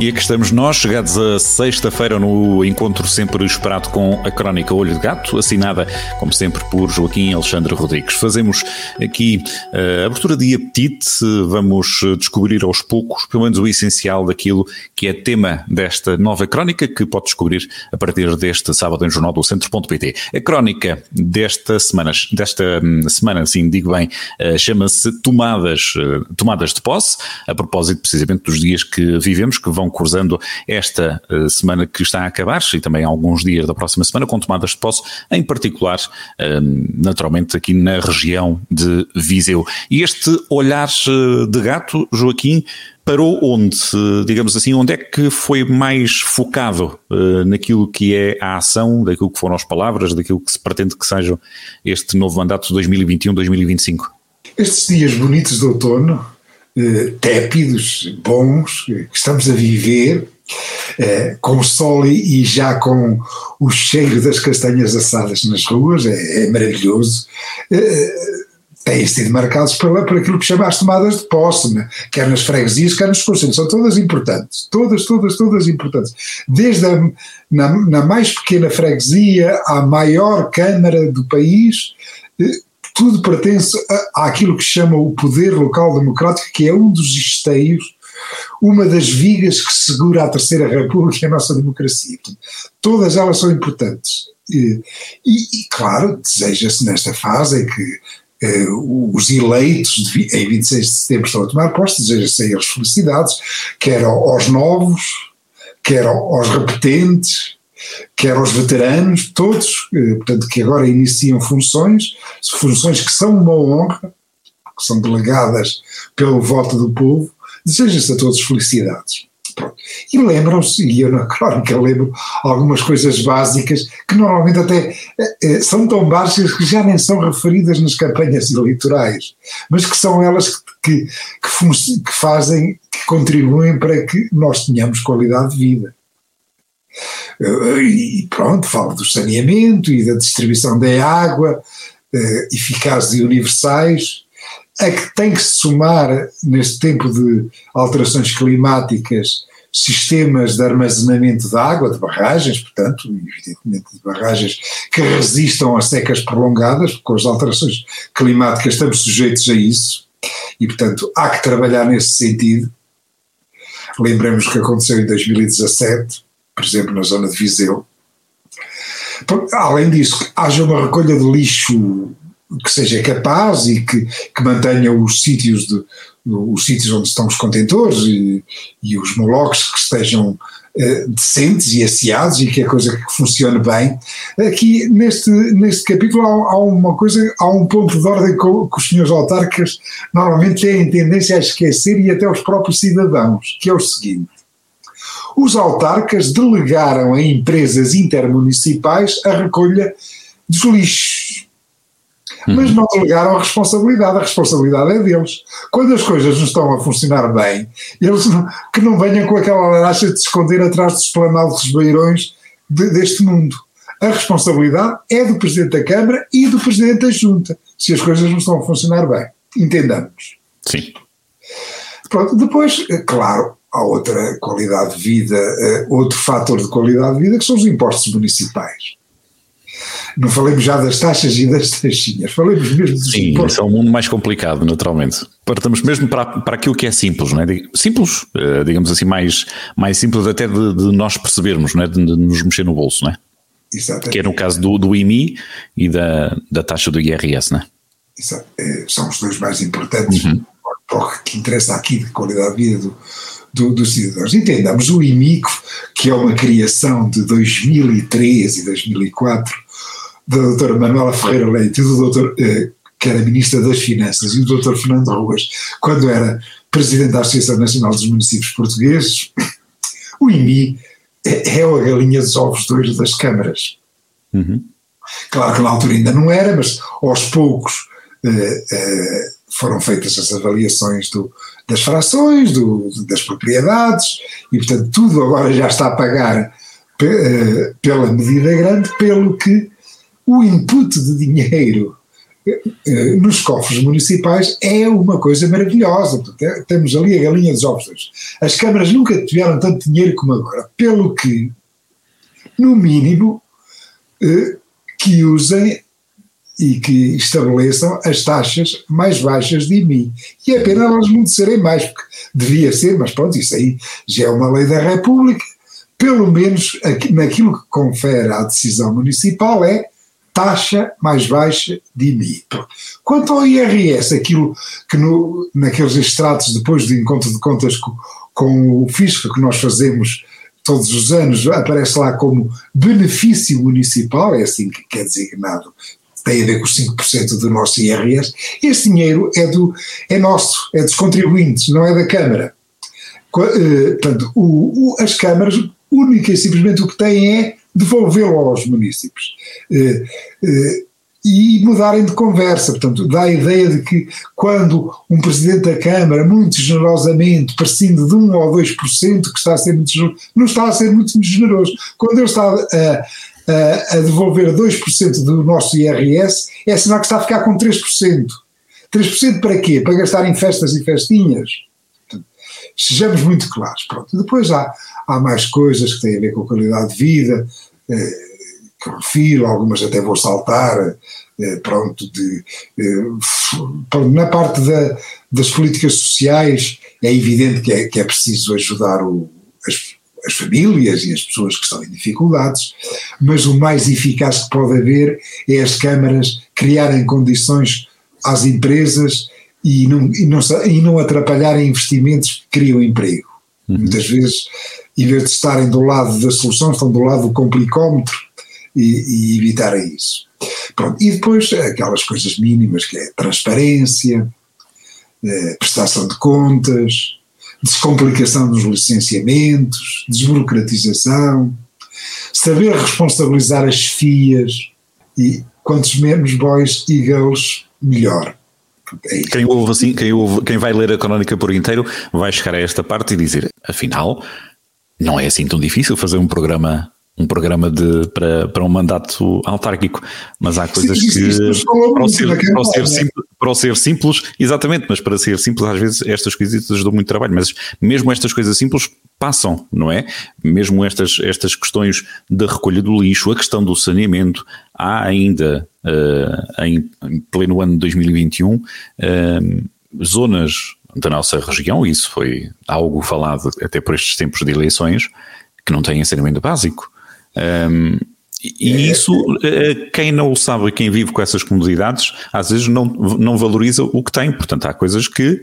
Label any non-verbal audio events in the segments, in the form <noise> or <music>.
E aqui estamos nós, chegados a sexta-feira no encontro sempre esperado com a crónica Olho de Gato, assinada, como sempre, por Joaquim Alexandre Rodrigues. Fazemos aqui a abertura de apetite, vamos descobrir aos poucos, pelo menos o essencial daquilo que é tema desta nova crónica, que pode descobrir a partir deste sábado em jornal do centro.pt. A crónica desta semana, desta hum, semana, sim, digo bem, eh, chama-se Tomadas, eh, Tomadas de Posse, a propósito precisamente dos dias que vivemos, que vão cruzando esta uh, semana que está a acabar e também alguns dias da próxima semana com tomadas de posse, em particular, uh, naturalmente, aqui na região de Viseu. E este olhar uh, de gato, Joaquim, parou onde, digamos assim, onde é que foi mais focado naquilo que é a ação, daquilo que foram as palavras, daquilo que se pretende que seja este novo mandato 2021-2025? Estes dias bonitos de outono, eh, tépidos, bons, que estamos a viver, eh, com sol e, já com o cheiro das castanhas assadas nas ruas, é, é maravilhoso. Eh, têm sido marcados por, por aquilo que chama as tomadas de posse, né? quer nas freguesias, quer nos conselhos, são todas importantes, todas, todas, todas importantes. Desde a, na, na mais pequena freguesia à maior Câmara do país, tudo pertence àquilo que chama o poder local democrático, que é um dos esteios, uma das vigas que segura a Terceira República e a nossa democracia. Todas elas são importantes. E, e, claro, deseja-se nesta fase em que eh, os eleitos de, em 26 de setembro estão a tomar posse, deseja-se a eles felicidades, quer aos novos, quer aos repetentes, quer aos veteranos, todos, eh, portanto, que agora iniciam funções, funções que são uma honra, que são delegadas pelo voto do povo, deseja-se a todos felicidades. Pronto. E lembram-se, e eu na <laughs> crónica lembro algumas coisas básicas que normalmente até eh, são tão baixas que já nem são referidas nas campanhas eleitorais, mas que são elas que, que, que, que fazem, que contribuem para que nós tenhamos qualidade de vida. Eh, e pronto, falo do saneamento e da distribuição da água eh, eficazes e universais, a que tem que se somar, neste tempo de alterações climáticas, sistemas de armazenamento de água, de barragens, portanto, evidentemente de barragens que resistam a secas prolongadas, porque com as alterações climáticas estamos sujeitos a isso, e portanto há que trabalhar nesse sentido. Lembremos que aconteceu em 2017, por exemplo, na zona de Viseu. Além disso, haja uma recolha de lixo que seja capaz e que, que mantenha os sítios de, os sítios onde estão os contentores e, e os molocos que estejam eh, decentes e asseados e que a coisa que funcione bem. Aqui neste, neste capítulo há, há uma coisa, há um ponto de ordem que, que os senhores autarcas normalmente têm tendência a esquecer e até os próprios cidadãos, que é o seguinte os autarcas delegaram a empresas intermunicipais a recolha dos lixos. Uhum. Mas não delegaram a responsabilidade, a responsabilidade é deles. Quando as coisas não estão a funcionar bem, eles não, que não venham com aquela laracha de se esconder atrás dos planados dos beirões de, deste mundo. A responsabilidade é do Presidente da Câmara e do Presidente da Junta, se as coisas não estão a funcionar bem. Entendamos. Sim. Pronto, depois, claro, há outra qualidade de vida, uh, outro fator de qualidade de vida, que são os impostos municipais. Não falemos já das taxas e das taxinhas, falemos mesmo dos Sim, impostos. Sim, é um mundo mais complicado, naturalmente. Partamos mesmo para, para aquilo que é simples, não é? Simples, uh, digamos assim, mais, mais simples até de, de nós percebermos, não é? De, de, nos mexer no bolso, não é? Exatamente. Que é no caso do, do IMI e da, da taxa do IRS, não é? Exato. É, são os dois mais importantes, uhum. O que interessa aqui de qualidade de vida do, do, dos cidadãos. Entendamos, o IMICO, que é uma criação de 2003 e 2004, da doutora Manuela Ferreira Leite e do doutor, eh, que era Ministra das Finanças, e do doutor Fernando Ruas, quando era Presidente da Associação Nacional dos Municípios Portugueses, o IMI é, é a galinha dos ovos de ouro das câmaras. Uhum. Claro que na altura ainda não era, mas aos poucos eh, eh, foram feitas as avaliações do, das frações, do, das propriedades, e portanto tudo agora já está a pagar pela medida grande, pelo que o input de dinheiro eh, nos cofres municipais é uma coisa maravilhosa. É, temos ali a galinha dos ovos. As câmaras nunca tiveram tanto dinheiro como agora, pelo que, no mínimo, eh, que usem e que estabeleçam as taxas mais baixas de IMI. E é pena elas não serem mais, porque devia ser, mas pronto, isso aí já é uma lei da República. Pelo menos naquilo que confere à decisão municipal é taxa mais baixa de IMI. Quanto ao IRS, aquilo que no, naqueles extratos depois do encontro de contas com, com o fisco que nós fazemos todos os anos, aparece lá como benefício municipal, é assim que é designado, tem a ver com os 5% do nosso IRS, esse dinheiro é, do, é nosso, é dos contribuintes, não é da Câmara. Eh, portanto, o, o, as câmaras, única e simplesmente o que têm é devolvê-lo aos municípios. Eh, eh, e mudarem de conversa. Portanto, dá a ideia de que quando um Presidente da Câmara, muito generosamente, prescinde de 1 ou 2%, que está a ser muito generoso, não está a ser muito generoso. Quando ele está a, a, a devolver 2% do nosso IRS, é sinal que está a ficar com 3%. 3% para quê? Para gastar em festas e festinhas? sejamos muito claros. Pronto. Depois há, há mais coisas que têm a ver com a qualidade de vida, eh, que refiro, algumas até vou saltar, eh, pronto, de, eh, na parte da, das políticas sociais é evidente que é, que é preciso ajudar o, as, as famílias e as pessoas que estão em dificuldades, mas o mais eficaz que pode haver é as câmaras criarem condições às empresas e não, e não, e não atrapalharem investimentos que criam emprego. Uhum. Muitas vezes, em vez de estarem do lado da solução, estão do lado do complicómetro e, e evitarem isso. Pronto. E depois aquelas coisas mínimas que é transparência, eh, prestação de contas, descomplicação dos licenciamentos, desburocratização, saber responsabilizar as FIAs e quantos menos boys e girls, melhor. É quem ouve assim, quem, ouve, quem vai ler a crónica por inteiro vai chegar a esta parte e dizer, afinal, não é assim tão difícil fazer um programa um programa de, para, para um mandato autárquico, mas há coisas sim, que para o, ser, para, o ser simples, para o ser simples, exatamente, mas para ser simples às vezes estas coisitas dão muito trabalho, mas mesmo estas coisas simples passam, não é? Mesmo estas, estas questões da recolha do lixo, a questão do saneamento, há ainda uh, em, em, pleno ano de 2021 uh, eh, zonas da nossa região, isso foi algo falado até por estes tempos de eleições, que não têm saneamento básico. Um, e é. isso, eh, quem não o sabe, quem vive com essas comodidades, às vezes não, não valoriza o que tem. Portanto, há coisas que,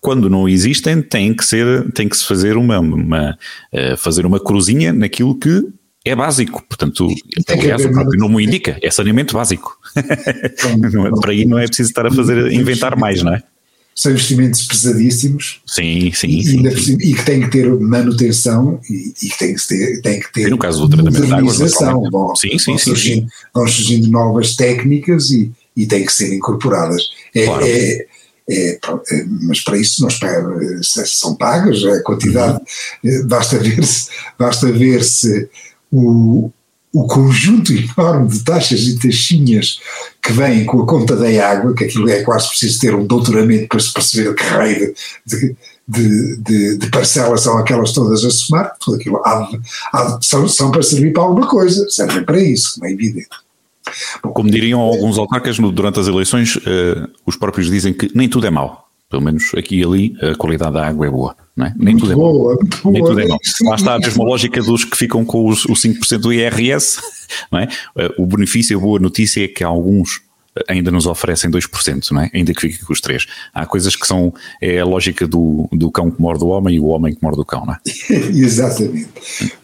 quando não existem, tem que ser, tem que se fazer uma, uma eh, fazer uma cruzinha naquilo que é básico. Portanto, aliás, o próprio nome indica, é saneamento básico. <laughs> Para aí não é preciso estar a fazer, inventar mais, não é? São investimentos pesadíssimos. Sim, sim. E, sim, sim. e que têm que ter manutenção e, e que têm que ter, têm que ter e no caso do tratamento de águas, vão, sim, sim, vão, sim, surgindo, sim. vão surgindo novas técnicas e, e têm que ser incorporadas. É, claro. é, é, é, mas para isso nós são pagas a quantidade, uhum. basta ver se, basta ver se o, o conjunto enorme de taxas e taxinhas que vêm com a conta da água, que aquilo é quase preciso ter um doutoramento para se perceber que raio de, de, de, de, parcelas são aquelas todas a somar, tudo aquilo há, há, são, são para servir para alguma coisa, servem para isso, como é evidente. Como diriam alguns autarcas durante as eleições, uh, os próprios dizem que nem tudo é mau. Pelo menos aqui e ali a qualidade da água é boa. É? Nem muito tudo é boa, bom. Nem tudo é bom. Lá está a mesma lógica dos que ficam com os, os 5% do IRS. <laughs> Não é? O benefício, a boa notícia é que alguns ainda nos oferecem 2%, não é? ainda que fique com os 3%. Há coisas que são, é a lógica do, do cão que morde o homem e o homem que morde o cão, não é? <laughs> Exatamente.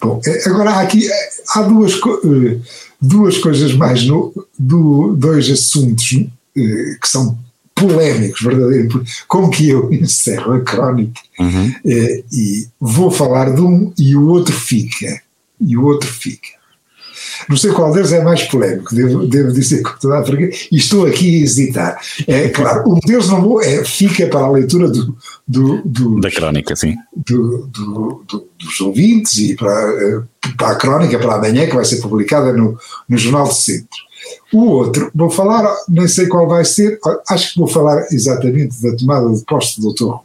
Bom, é, agora há aqui, há duas, eh, duas coisas mais, no, do, dois assuntos eh, que são polémicos, verdadeiro, como que eu <laughs> encerro a crónica uhum. eh, e vou falar de um e o outro fica, e o outro fica. Não sei qual deles é mais polémico, devo, devo dizer com toda a franqueza, e estou aqui a hesitar. É claro, um deles não vou, é, fica para a leitura do, do, do da crónica, sim. Do, dos ouvintes e para, eh, para a crónica para amanhã, que vai ser publicada no, no Jornal do Centro. O outro, vou falar, nem sei qual vai ser, acho que vou falar exatamente da tomada de posto do Dr. Ruas.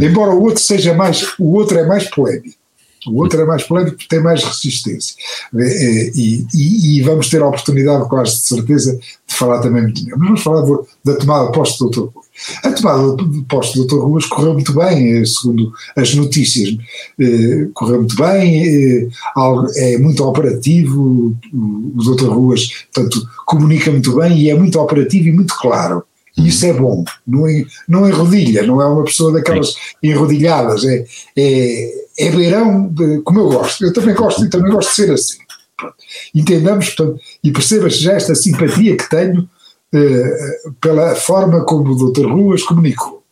Embora o outro seja mais, o outro é mais polémico. O outro é mais polémico porque tem mais resistência. E, e, e, vamos ter a oportunidade, quase de certeza, de falar também muito melhor. Mas vamos falar do, da tomada de posto do Dr. Ruas. A tomada de posto do Dr. Ruas correu muito bem, eh, segundo as notícias. Eh, correu muito bem, eh, é muito operativo. O Dr. Ruas, portanto, comunica muito bem e é muito operativo e muito claro. E isso é bom, não, é, não enrodilha, não é uma pessoa daquelas enrodilhadas, é, é, é beirão, de, como eu gosto. Eu também gosto, eu também gosto de ser assim. Entendamos, portanto, e percebas já esta simpatia que tenho pela forma como o Dr. Ruas comunicou.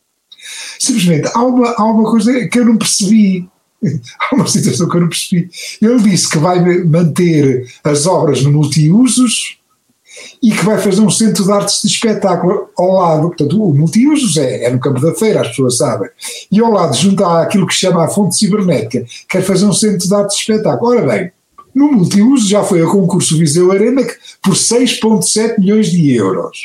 Simplesmente, há uma, há uma coisa que eu não percebi. <laughs> Há uma situação que eu não percebi. Ele disse que vai manter as obras no multiusos e que vai fazer um centro de artes de espetáculo ao lado. Portanto, o multiusos é, é no campo da feira, as pessoas sabem. E ao lado, junto àquilo que chama a fonte cibernética, quer fazer um centro de artes de espetáculo. Ora bem, no multiuso já foi a concurso Viseu Arena por 6,7 milhões de euros.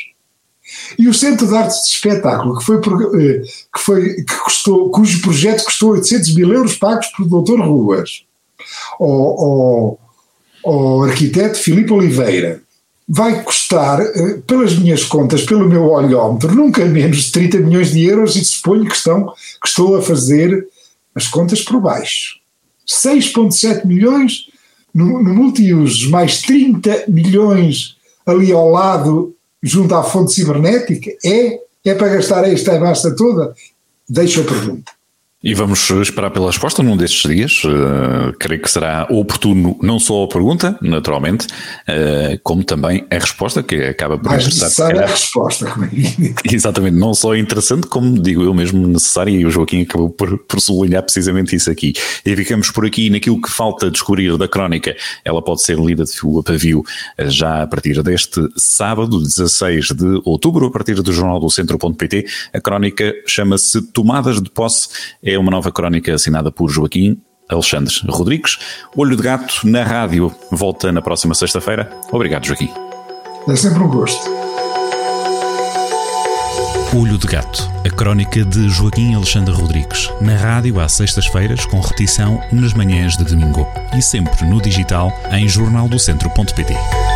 E o Centro de Artes de Espetáculo, que foi, eh, que foi que custou, cujo projeto custou 800 mil euros pagos pelo Dr. Ruas, ao, ao, ao arquiteto Filipe Oliveira, vai custar, eh, pelas minhas contas, pelo meu olhómetro, nunca menos de 30 milhões de euros e suponho que, estão, que estou a fazer as contas por baixo. 6,7 milhões no, no mais 30 milhões ali ao lado, junto à fonte cibernética, é, é para gastar esta massa toda? Deixa a pergunta. E vamos esperar pela resposta num destes dias. Uh, creio que será oportuno não só a pergunta, naturalmente, uh, como também a resposta, que acaba por Mais interessar. a resposta, é <laughs> Exatamente, não só interessante, como digo eu mesmo necessária, e o Joaquim acabou por, por sublinhar precisamente isso aqui. E ficamos por aqui naquilo que falta descobrir da crónica. Ela pode ser lida de fio a pavio já a partir deste sábado, 16 de outubro, a partir do jornal do centro.pt. A crónica chama-se Tomadas de Posse. É uma nova crónica assinada por Joaquim Alexandre Rodrigues. Olho de Gato na rádio volta na próxima sexta-feira. Obrigado, Joaquim. É sempre um gosto. Olho de Gato, a crónica de Joaquim Alexandre Rodrigues, na rádio às sextas-feiras, com repetição nas manhãs de domingo e sempre no digital em jornaldocentro.pt.